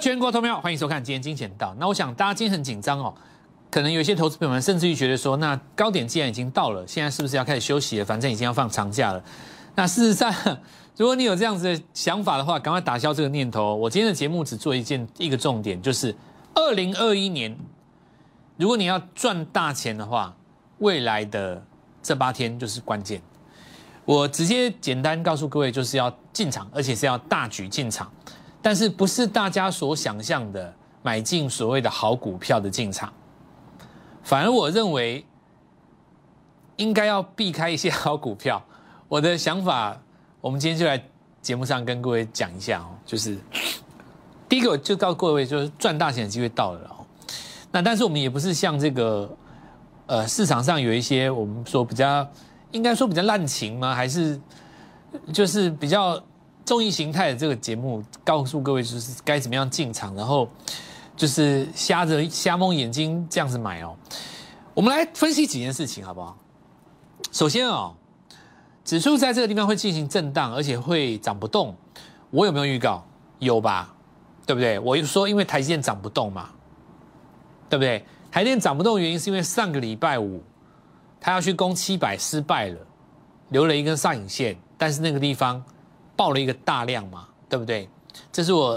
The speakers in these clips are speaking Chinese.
全国投票，欢迎收看今天金钱道。那我想大家今天很紧张哦，可能有些投资朋友们甚至于觉得说，那高点既然已经到了，现在是不是要开始休息了？反正已经要放长假了。那事实上，如果你有这样子的想法的话，赶快打消这个念头。我今天的节目只做一件一个重点，就是二零二一年，如果你要赚大钱的话，未来的这八天就是关键。我直接简单告诉各位，就是要进场，而且是要大举进场，但是不是大家所想象的买进所谓的好股票的进场，反而我认为应该要避开一些好股票。我的想法，我们今天就来节目上跟各位讲一下哦，就是第一个就告诉各位，就是赚大钱的机会到了哦。那但是我们也不是像这个呃市场上有一些我们说比较。应该说比较滥情吗？还是就是比较综艺形态的这个节目，告诉各位就是该怎么样进场，然后就是瞎着瞎蒙眼睛这样子买哦。我们来分析几件事情好不好？首先哦，指数在这个地方会进行震荡，而且会涨不动。我有没有预告？有吧？对不对？我说因为台积电涨不动嘛，对不对？台电涨不动的原因是因为上个礼拜五。他要去攻七百失败了，留了一根上影线，但是那个地方爆了一个大量嘛，对不对？这是我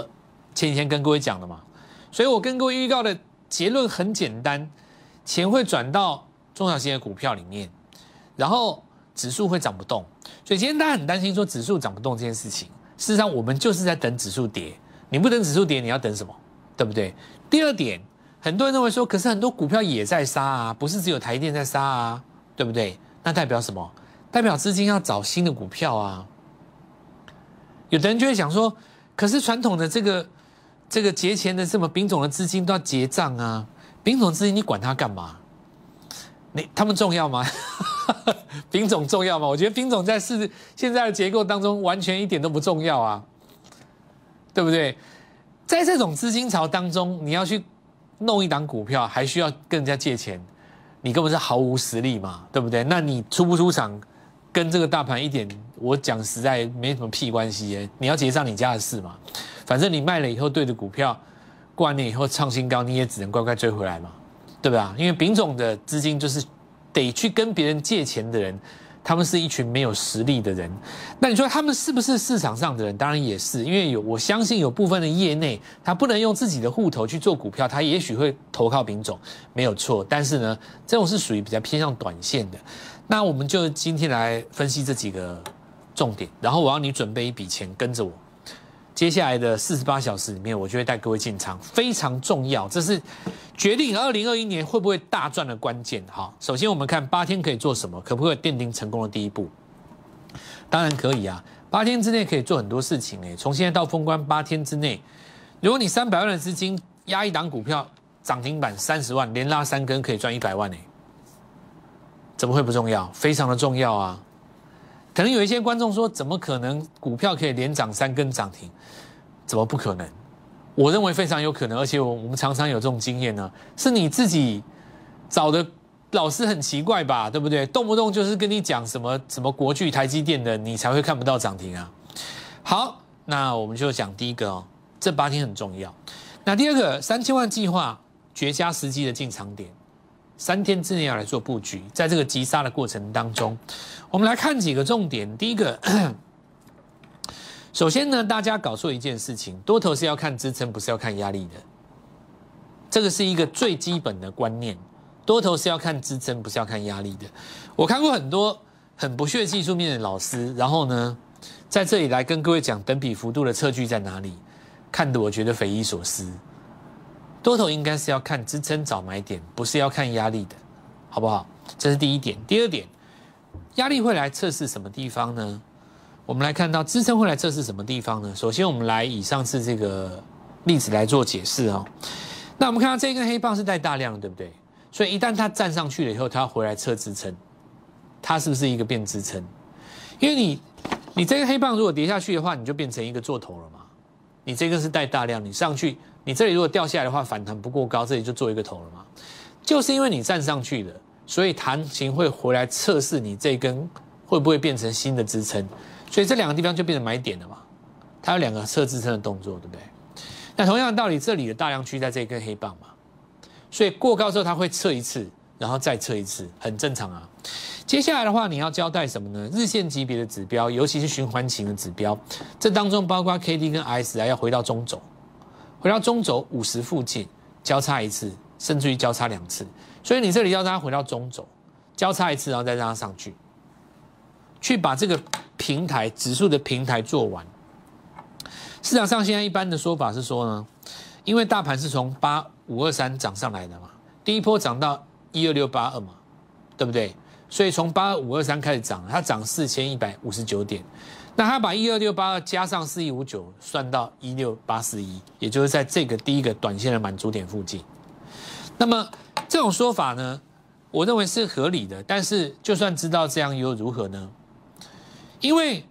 前几天跟各位讲的嘛，所以我跟各位预告的结论很简单，钱会转到中小型的股票里面，然后指数会涨不动，所以今天大家很担心说指数涨不动这件事情，事实上我们就是在等指数跌，你不等指数跌，你要等什么？对不对？第二点，很多人认为说，可是很多股票也在杀啊，不是只有台电在杀啊。对不对？那代表什么？代表资金要找新的股票啊。有的人就会想说，可是传统的这个这个节前的这么丙种的资金都要结账啊，丙种资金你管它干嘛？你他们重要吗？丙种重要吗？我觉得丙种在市现在的结构当中完全一点都不重要啊，对不对？在这种资金潮当中，你要去弄一档股票，还需要跟人家借钱。你根本是毫无实力嘛，对不对？那你出不出场，跟这个大盘一点，我讲实在没什么屁关系耶。你要结账你家的事嘛，反正你卖了以后对着股票，过完年以后创新高，你也只能乖乖追回来嘛，对不对？因为丙种的资金就是得去跟别人借钱的人。他们是一群没有实力的人，那你说他们是不是市场上的人？当然也是，因为有我相信有部分的业内，他不能用自己的户头去做股票，他也许会投靠品种，没有错。但是呢，这种是属于比较偏向短线的。那我们就今天来分析这几个重点，然后我要你准备一笔钱跟着我。接下来的四十八小时里面，我就会带各位进场，非常重要，这是决定二零二一年会不会大赚的关键。好，首先我们看八天可以做什么，可不可以奠定成功的第一步？当然可以啊，八天之内可以做很多事情诶。从现在到封关八天之内，如果你三百万的资金压一档股票涨停板三十万，连拉三根可以赚一百万诶，怎么会不重要？非常的重要啊！可能有一些观众说，怎么可能股票可以连涨三根涨停？怎么不可能？我认为非常有可能，而且我我们常常有这种经验呢。是你自己找的老师很奇怪吧？对不对？动不动就是跟你讲什么什么国巨、台积电的，你才会看不到涨停啊。好，那我们就讲第一个哦，这八天很重要。那第二个，三千万计划绝佳时机的进场点。三天之内要来做布局，在这个急杀的过程当中，我们来看几个重点。第一个，首先呢，大家搞错一件事情，多头是要看支撑，不是要看压力的。这个是一个最基本的观念，多头是要看支撑，不是要看压力的。我看过很多很不屑技术面的老师，然后呢，在这里来跟各位讲等比幅度的测距在哪里，看得我觉得匪夷所思。多头应该是要看支撑找买点，不是要看压力的，好不好？这是第一点。第二点，压力会来测试什么地方呢？我们来看到支撑会来测试什么地方呢？首先，我们来以上次这个例子来做解释哦。那我们看到这根黑棒是带大量，对不对？所以一旦它站上去了以后，它要回来测支撑，它是不是一个变支撑？因为你你这个黑棒如果跌下去的话，你就变成一个做头了嘛。你这根是带大量，你上去。你这里如果掉下来的话，反弹不过高，这里就做一个头了嘛。就是因为你站上去了，所以弹琴会回来测试你这根会不会变成新的支撑，所以这两个地方就变成买点了嘛。它有两个测支撑的动作，对不对？那同样的道理，这里的大量区在这一根黑棒嘛，所以过高之后它会测一次，然后再测一次，很正常啊。接下来的话，你要交代什么呢？日线级别的指标，尤其是循环型的指标，这当中包括 K D 跟 S 啊，要回到中轴，回到中轴五十附近交叉一次，甚至于交叉两次。所以你这里要让它回到中轴，交叉一次，然后再让它上去，去把这个平台指数的平台做完。市场上现在一般的说法是说呢，因为大盘是从八五二三涨上来的嘛，第一波涨到一二六八二嘛，对不对？所以从八五二三开始涨，它涨四千一百五十九点，那他把一二六八二加上四一五九算到一六八四一，也就是在这个第一个短线的满足点附近。那么这种说法呢，我认为是合理的。但是就算知道这样又如何呢？因为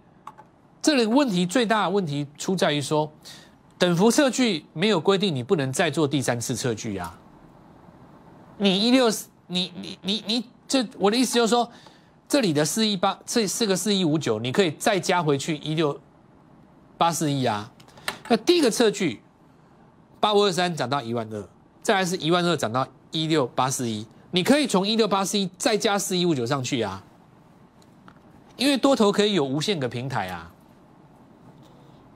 这里问题最大的问题出在于说，等幅测距没有规定你不能再做第三次测距啊。你一六你你你你。这我的意思就是说，这里的四一八，这四个四一五九，你可以再加回去一六八四一啊。那第一个测距八五二三涨到一万二，再来是一万二涨到一六八四一，你可以从一六八四一再加四一五九上去啊。因为多头可以有无限个平台啊，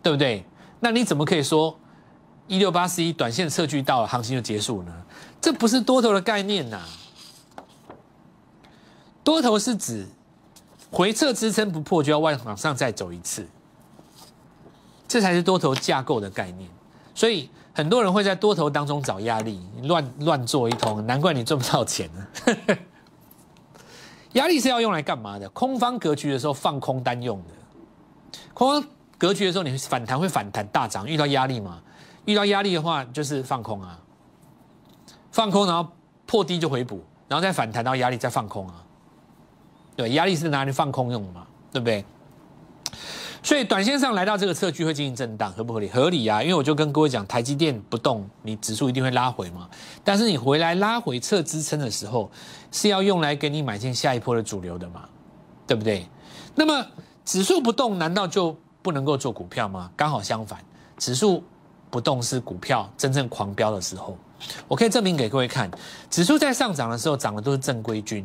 对不对？那你怎么可以说一六八四一短线测距到了，行情就结束呢？这不是多头的概念呐。多头是指回撤支撑不破就要往往上再走一次，这才是多头架构的概念。所以很多人会在多头当中找压力，乱乱做一通，难怪你赚不到钱呢。压力是要用来干嘛的？空方格局的时候放空单用的。空方格局的时候，你反弹会反弹大涨，遇到压力嘛？遇到压力的话就是放空啊，放空然后破低就回补，然后再反弹到压力再放空啊。对，压力是拿来放空用的嘛，对不对？所以短线上来到这个测距会进行震荡，合不合理？合理啊，因为我就跟各位讲，台积电不动，你指数一定会拉回嘛。但是你回来拉回测支撑的时候，是要用来给你买进下一波的主流的嘛，对不对？那么指数不动，难道就不能够做股票吗？刚好相反，指数不动是股票真正狂飙的时候。我可以证明给各位看，指数在上涨的时候，涨的都是正规军。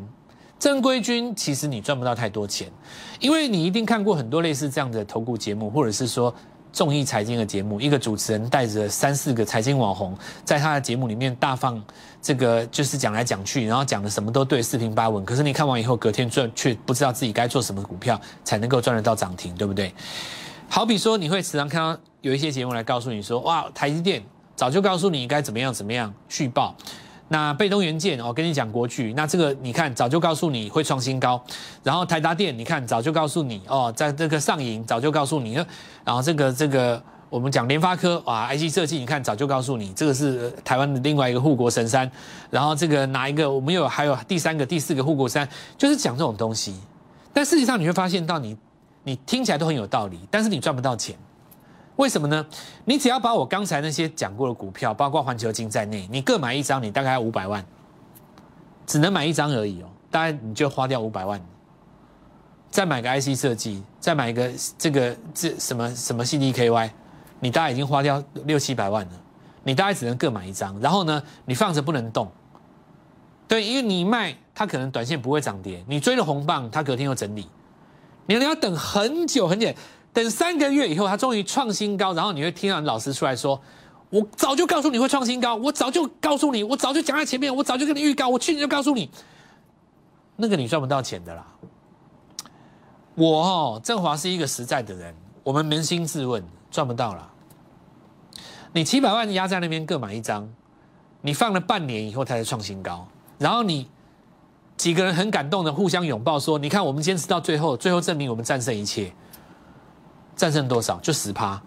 正规军其实你赚不到太多钱，因为你一定看过很多类似这样的投顾节目，或者是说综艺财经的节目，一个主持人带着三四个财经网红，在他的节目里面大放这个就是讲来讲去，然后讲的什么都对，四平八稳。可是你看完以后，隔天赚却不知道自己该做什么股票才能够赚得到涨停，对不对？好比说，你会时常看到有一些节目来告诉你说，哇，台积电早就告诉你该怎么样怎么样续报。那被动元件，我跟你讲国巨，那这个你看早就告诉你会创新高，然后台达电，你看早就告诉你哦，在这个上影早就告诉你，然后这个这个我们讲联发科啊，IC 设计，你看早就告诉你，这个是台湾的另外一个护国神山，然后这个哪一个我们有还有第三个、第四个护国山，就是讲这种东西，但事实上你会发现到你你听起来都很有道理，但是你赚不到钱。为什么呢？你只要把我刚才那些讲过的股票，包括环球金在内，你各买一张，你大概要五百万，只能买一张而已哦。大概你就花掉五百万，再买个 IC 设计，再买一个这个这什么什么 CDKY，你大概已经花掉六七百万了。你大概只能各买一张，然后呢，你放着不能动。对，因为你卖，它可能短线不会涨跌；你追了红棒，它隔天又整理，你你要等很久很久。等三个月以后，它终于创新高，然后你会听到老师出来说：“我早就告诉你会创新高，我早就告诉你，我早就讲在前面，我早就跟你预告，我去年就告诉你，那个你赚不到钱的啦。”我哦，振华是一个实在的人，我们扪心自问，赚不到了。你七百万压在那边各买一张，你放了半年以后，它才创新高，然后你几个人很感动的互相拥抱说：“你看，我们坚持到最后，最后证明我们战胜一切。”战胜多少就十趴，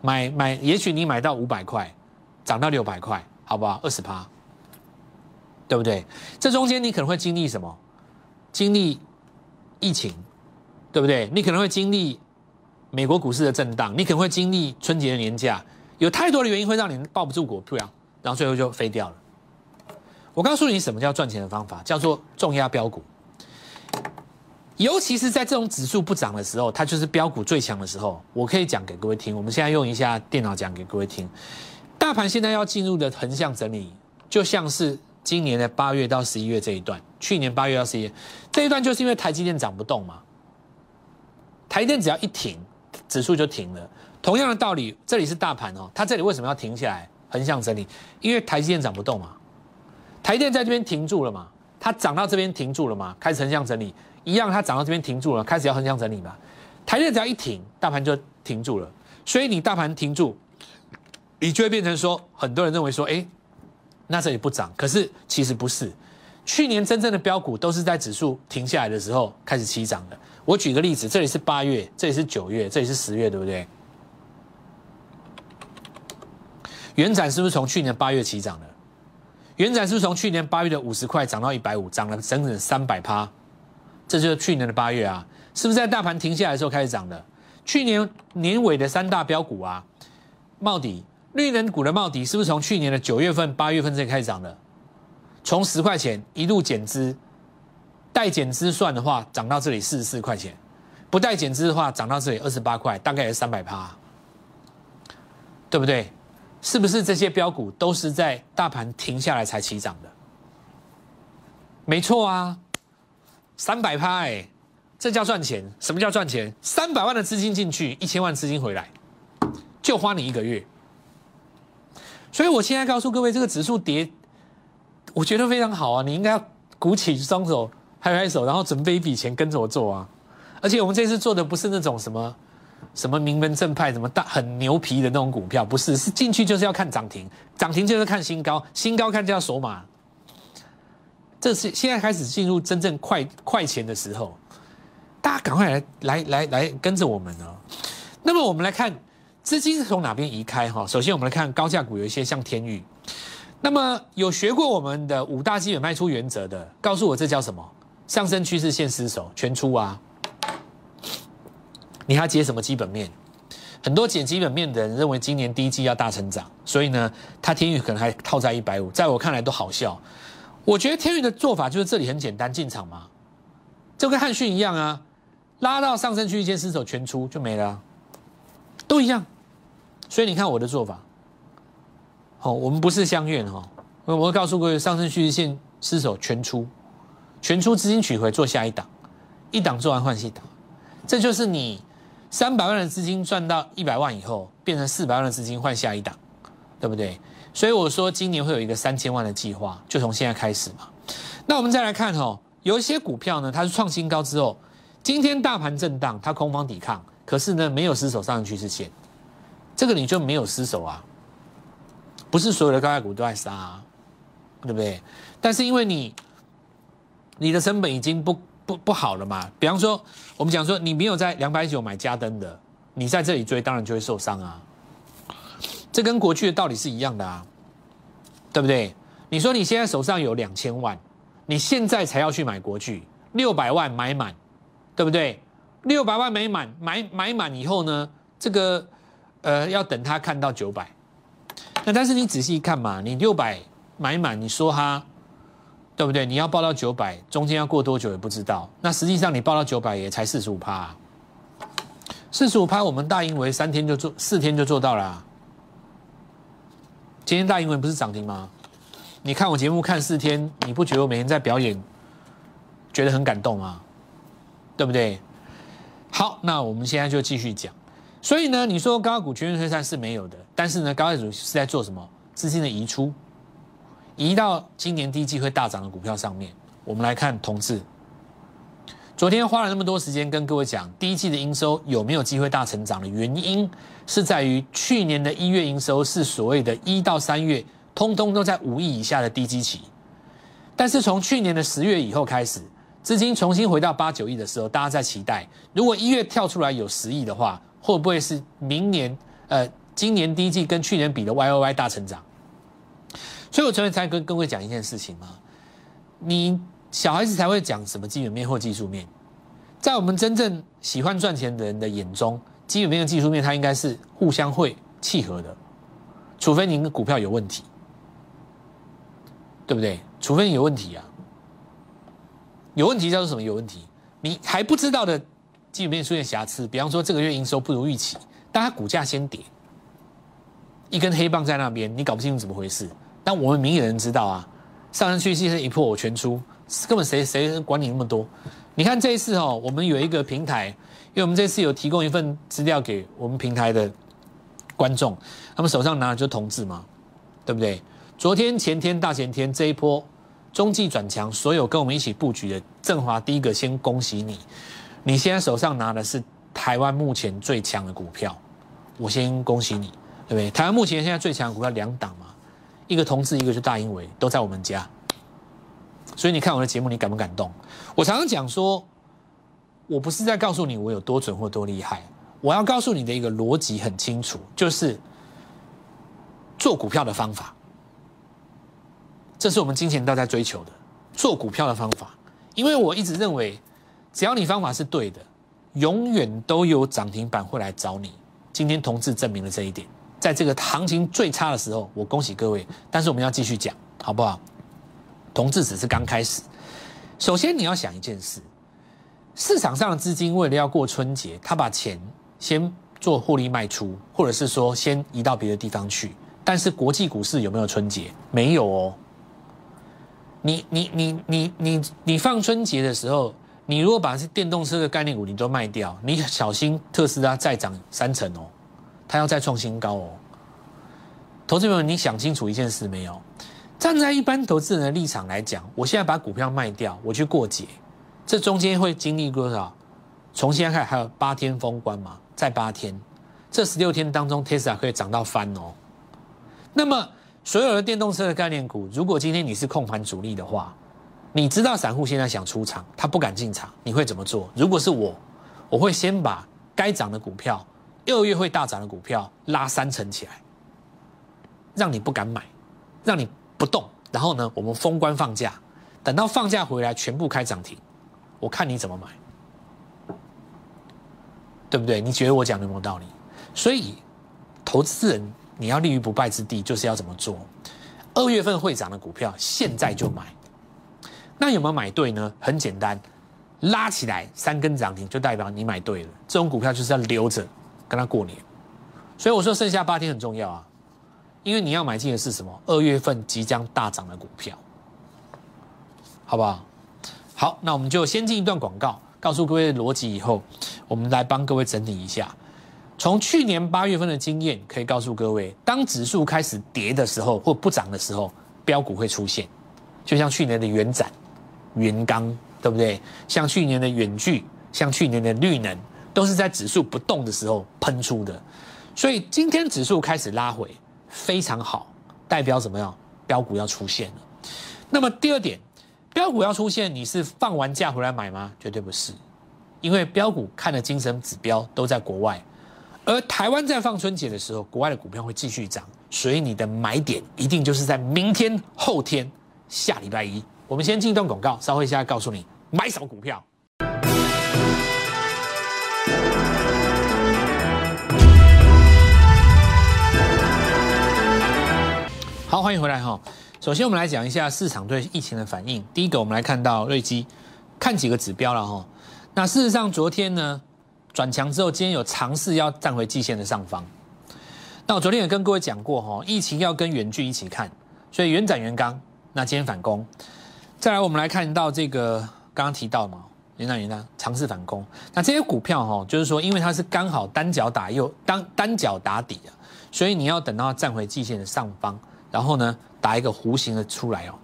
买买，也许你买到五百块，涨到六百块，好不好？二十趴，对不对？这中间你可能会经历什么？经历疫情，对不对？你可能会经历美国股市的震荡，你可能会经历春节的年假，有太多的原因会让你抱不住股票，然后最后就飞掉了。我告诉你，什么叫赚钱的方法？叫做重压标股。尤其是在这种指数不涨的时候，它就是标股最强的时候。我可以讲给各位听，我们现在用一下电脑讲给各位听。大盘现在要进入的横向整理，就像是今年的八月到十一月这一段，去年八月到十一月这一段，就是因为台积电涨不动嘛。台积电只要一停，指数就停了。同样的道理，这里是大盘哦，它这里为什么要停下来横向整理？因为台积电涨不动嘛。台积电在这边停住了嘛，它涨到这边停住了嘛，开始横向整理。一样，它涨到这边停住了，开始要横向整理嘛。台电只要一停，大盘就停住了。所以你大盘停住，你就会变成说，很多人认为说，哎，那这里不涨。可是其实不是，去年真正的标股都是在指数停下来的时候开始起涨的。我举个例子，这里是八月，这里是九月，这里是十月，对不对？原展是不是从去年八月起涨的？元展是不是从去年八月的五十块涨到一百五，涨了整整三百趴？这就是去年的八月啊，是不是在大盘停下来的时候开始涨的？去年年尾的三大标股啊，茂迪、绿能股的茂迪，是不是从去年的九月份、八月份这开始涨的？从十块钱一路减资，带减资算的话，涨到这里四十四块钱；不带减资的话，涨到这里二十八块，大概也是三百趴，对不对？是不是这些标股都是在大盘停下来才起涨的？没错啊。三百趴哎，这叫赚钱？什么叫赚钱？三百万的资金进去，一千万资金回来，就花你一个月。所以我现在告诉各位，这个指数跌，我觉得非常好啊！你应该要鼓起双手，拍拍手，然后准备一笔钱跟着我做啊！而且我们这次做的不是那种什么什么名门正派、什么大很牛皮的那种股票，不是，是进去就是要看涨停，涨停就是看新高，新高看就要锁码。这是现在开始进入真正快快钱的时候，大家赶快来来来来跟着我们哦。那么我们来看资金是从哪边移开哈？首先我们来看高价股，有一些像天宇。那么有学过我们的五大基本卖出原则的，告诉我这叫什么？上升趋势线失守全出啊！你还解什么基本面？很多解基本面的人认为今年第一季要大成长，所以呢，他天宇可能还套在一百五，在我看来都好笑。我觉得天宇的做法就是这里很简单，进场嘛，就跟汉逊一样啊，拉到上升区域间失手全出就没了，都一样。所以你看我的做法，好，我们不是相怨哈，我我告诉各位，上升趋势线失守全出，全出资金取回做下一档，一档做完换一档，这就是你三百万的资金赚到一百万以后，变成四百万的资金换下一档，对不对？所以我说今年会有一个三千万的计划，就从现在开始嘛。那我们再来看哦，有一些股票呢，它是创新高之后，今天大盘震荡，它空方抵抗，可是呢没有失守上去之前，这个你就没有失守啊。不是所有的高价股都在杀，啊，对不对？但是因为你你的成本已经不不不好了嘛。比方说，我们讲说你没有在两百九买加登的，你在这里追，当然就会受伤啊。这跟过去的道理是一样的啊，对不对？你说你现在手上有两千万，你现在才要去买国巨，六百万买满，对不对？六百万买满，买买满以后呢，这个呃要等他看到九百。那但是你仔细看嘛，你六百买满，你说他对不对？你要报到九百，中间要过多久也不知道。那实际上你报到九百也才四十五趴，四十五趴我们大英为三天就做，四天就做到了。今天大英文不是涨停吗？你看我节目看四天，你不觉得我每天在表演，觉得很感动吗？对不对？好，那我们现在就继续讲。所以呢，你说高股全面退散是没有的，但是呢，高股是在做什么？资金的移出，移到今年第一季会大涨的股票上面。我们来看同志。昨天花了那么多时间跟各位讲，第一季的营收有没有机会大成长的原因，是在于去年的一月营收是所谓的一到三月，通通都在五亿以下的低基期。但是从去年的十月以后开始，资金重新回到八九亿的时候，大家在期待，如果一月跳出来有十亿的话，会不会是明年呃今年第一季跟去年比的 Y O Y 大成长？所以我昨天才跟各位讲一件事情嘛，你。小孩子才会讲什么基本面或技术面，在我们真正喜欢赚钱的人的眼中，基本面和技术面它应该是互相会契合的，除非您的股票有问题，对不对？除非你有问题啊，有问题叫做什么？有问题，你还不知道的基本面出现瑕疵，比方说这个月营收不如预期，但它股价先跌，一根黑棒在那边，你搞不清楚怎么回事。但我们明眼人知道啊，上升趋势一破我全出，根本谁谁管你那么多？你看这一次哦，我们有一个平台，因为我们这次有提供一份资料给我们平台的观众，他们手上拿的就同志嘛，对不对？昨天、前天、大前天这一波中继转强，所有跟我们一起布局的振华，第一个先恭喜你，你现在手上拿的是台湾目前最强的股票，我先恭喜你，对不对？台湾目前现在最强的股票两档嘛，一个同志，一个就大英伟，都在我们家。所以你看我的节目，你感不感动？我常常讲说，我不是在告诉你我有多准或多厉害，我要告诉你的一个逻辑很清楚，就是做股票的方法，这是我们金钱道在追求的做股票的方法。因为我一直认为，只要你方法是对的，永远都有涨停板会来找你。今天同志证明了这一点，在这个行情最差的时候，我恭喜各位。但是我们要继续讲，好不好？同志只是刚开始。首先你要想一件事，市场上的资金为了要过春节，他把钱先做获利卖出，或者是说先移到别的地方去。但是国际股市有没有春节？没有哦。你你你你你你放春节的时候，你如果把是电动车的概念股你都卖掉，你小心特斯拉再涨三成哦，它要再创新高哦。投资朋友，你想清楚一件事没有？站在一般投资人的立场来讲，我现在把股票卖掉，我去过节，这中间会经历多少？从现在开始还有八天封关嘛，在八天，这十六天当中，Tesla 可以涨到翻哦。那么所有的电动车的概念股，如果今天你是控盘主力的话，你知道散户现在想出场，他不敢进场，你会怎么做？如果是我，我会先把该涨的股票，二月会大涨的股票拉三成起来，让你不敢买，让你。不动，然后呢？我们封关放假，等到放假回来，全部开涨停，我看你怎么买，对不对？你觉得我讲的有没有道理？所以，投资人你要立于不败之地，就是要怎么做？二月份会涨的股票，现在就买。那有没有买对呢？很简单，拉起来三根涨停，就代表你买对了。这种股票就是要留着，跟他过年。所以我说，剩下八天很重要啊。因为你要买进的是什么？二月份即将大涨的股票，好不好？好，那我们就先进一段广告，告诉各位逻辑以后，我们来帮各位整理一下。从去年八月份的经验，可以告诉各位，当指数开始跌的时候或不涨的时候，标股会出现。就像去年的元展、元钢，对不对？像去年的远距，像去年的绿能，都是在指数不动的时候喷出的。所以今天指数开始拉回。非常好，代表怎么样？标股要出现了。那么第二点，标股要出现，你是放完假回来买吗？绝对不是，因为标股看的精神指标都在国外，而台湾在放春节的时候，国外的股票会继续涨，所以你的买点一定就是在明天、后天、下礼拜一。我们先进一段广告，稍后一下告诉你买什么股票。好，欢迎回来哈。首先，我们来讲一下市场对疫情的反应。第一个，我们来看到瑞基，看几个指标了哈。那事实上，昨天呢转强之后，今天有尝试要站回季线的上方。那我昨天也跟各位讲过哈，疫情要跟远距一起看，所以远展远刚，那今天反攻。再来，我们来看到这个刚刚提到嘛，远展远刚尝试反攻。那这些股票哈，就是说，因为它是刚好单脚打右，单单脚打底的，所以你要等到站回季线的上方。然后呢，打一个弧形的出来哦。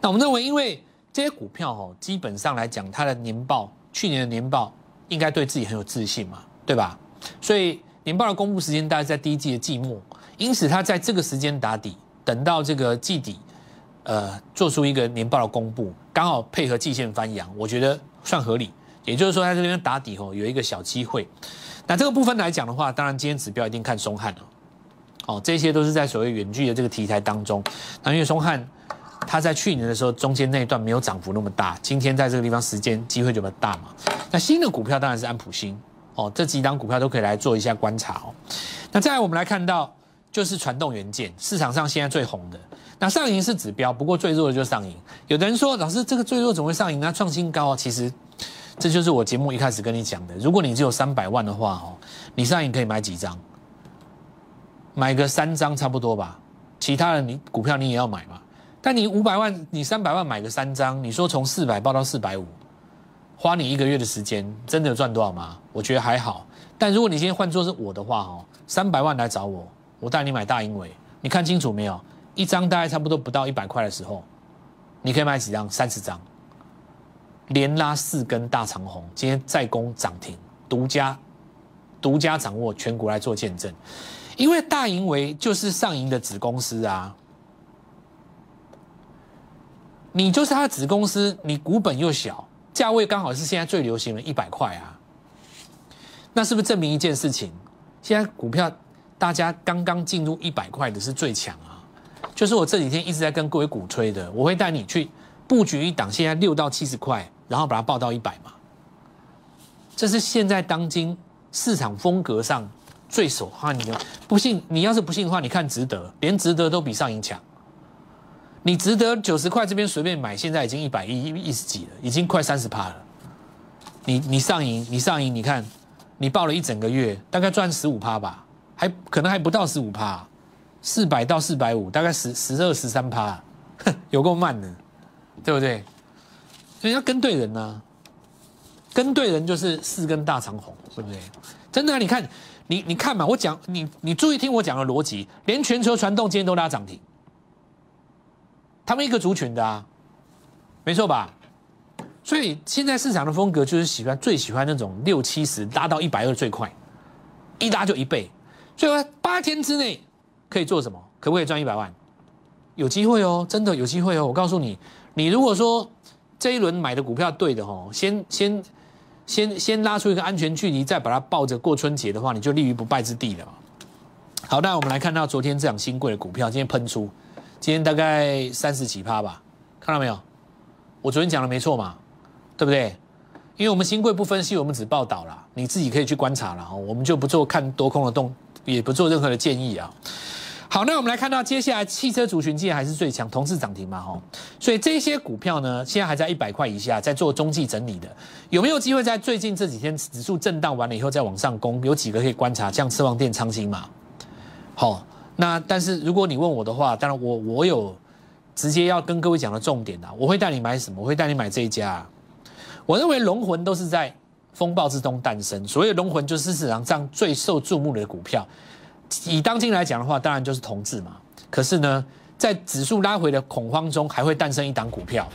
那我们认为，因为这些股票哦，基本上来讲，它的年报，去年的年报应该对自己很有自信嘛，对吧？所以年报的公布时间大概在第一季的季末，因此它在这个时间打底，等到这个季底，呃，做出一个年报的公布，刚好配合季线翻阳，我觉得算合理。也就是说，在这边打底哦，有一个小机会。那这个部分来讲的话，当然今天指标一定看松汉了。哦这些都是在所谓远距的这个题材当中。那因为松汉，它在去年的时候中间那一段没有涨幅那么大，今天在这个地方时间机会就比较大嘛。那新的股票当然是安普新哦，这几档股票都可以来做一下观察哦。那再来我们来看到就是传动元件，市场上现在最红的。那上影是指标，不过最弱的就是上影。有的人说老师这个最弱怎么会上影呢？创新高啊，其实这就是我节目一开始跟你讲的。如果你只有三百万的话哦，你上影可以买几张？买个三张差不多吧。其他的你股票你也要买嘛？但你五百万，你三百万买个三张，你说从四百报到四百五，花你一个月的时间，真的赚多少吗？我觉得还好。但如果你今天换做是我的话哦，三百万来找我，我带你买大英伟，你看清楚没有？一张大概差不多不到一百块的时候，你可以买几张？三十张，连拉四根大长红，今天再攻涨停，独家独家掌握全国来做见证，因为大盈为就是上银的子公司啊，你就是它的子公司，你股本又小，价位刚好是现在最流行的一百块啊，那是不是证明一件事情？现在股票大家刚刚进入一百块的是最强啊。就是我这几天一直在跟各位鼓吹的，我会带你去布局一档，现在六到七十块，然后把它报到一百嘛。这是现在当今市场风格上最受欢迎的。不信，你要是不信的话，你看值得，连值得都比上影强。你值得九十块这边随便买，现在已经一百一一十几了，已经快三十趴了。你你上影，你上影，你看你报了一整个月，大概赚十五趴吧，还可能还不到十五趴。四百到四百五，大概十十二十三趴，哼有够慢的，对不对？所以要跟对人呢，跟对人就是四根大长虹，对不对？真的，你看，你你看嘛，我讲你你注意听我讲的逻辑，连全球传动今天都拉涨停，他们一个族群的啊，没错吧？所以现在市场的风格就是喜欢最喜欢那种六七十拉到一百二最快，一拉就一倍，所以八天之内。可以做什么？可不可以赚一百万？有机会哦，真的有机会哦！我告诉你，你如果说这一轮买的股票对的哦，先先先先拉出一个安全距离，再把它抱着过春节的话，你就立于不败之地了。好，那我们来看到昨天这档新贵的股票，今天喷出，今天大概三十几趴吧，看到没有？我昨天讲的没错嘛，对不对？因为我们新贵不分析，我们只报道了，你自己可以去观察了哦，我们就不做看多空的动，也不做任何的建议啊。好，那我们来看到接下来汽车族群，竟然还是最强，同是涨停嘛，吼，所以这些股票呢，现在还在一百块以下，在做中继整理的，有没有机会在最近这几天指数震荡完了以后再往上攻？有几个可以观察，像次旺电、昌兴嘛。好，那但是如果你问我的话，当然我我有直接要跟各位讲的重点啊，我会带你买什么？我会带你买这一家。我认为龙魂都是在风暴之中诞生，所以龙魂就是市场上最受注目的股票。以当今来讲的话，当然就是同志嘛。可是呢，在指数拉回的恐慌中，还会诞生一档股票。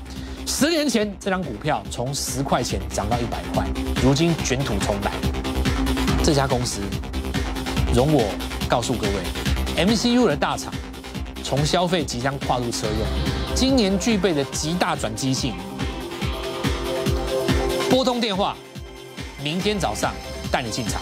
十年前，这张股票从十块钱涨到一百块，如今卷土重来。这家公司，容我告诉各位，MCU 的大厂，从消费即将跨入车用，今年具备的极大转机性。拨通电话，明天早上带你进场。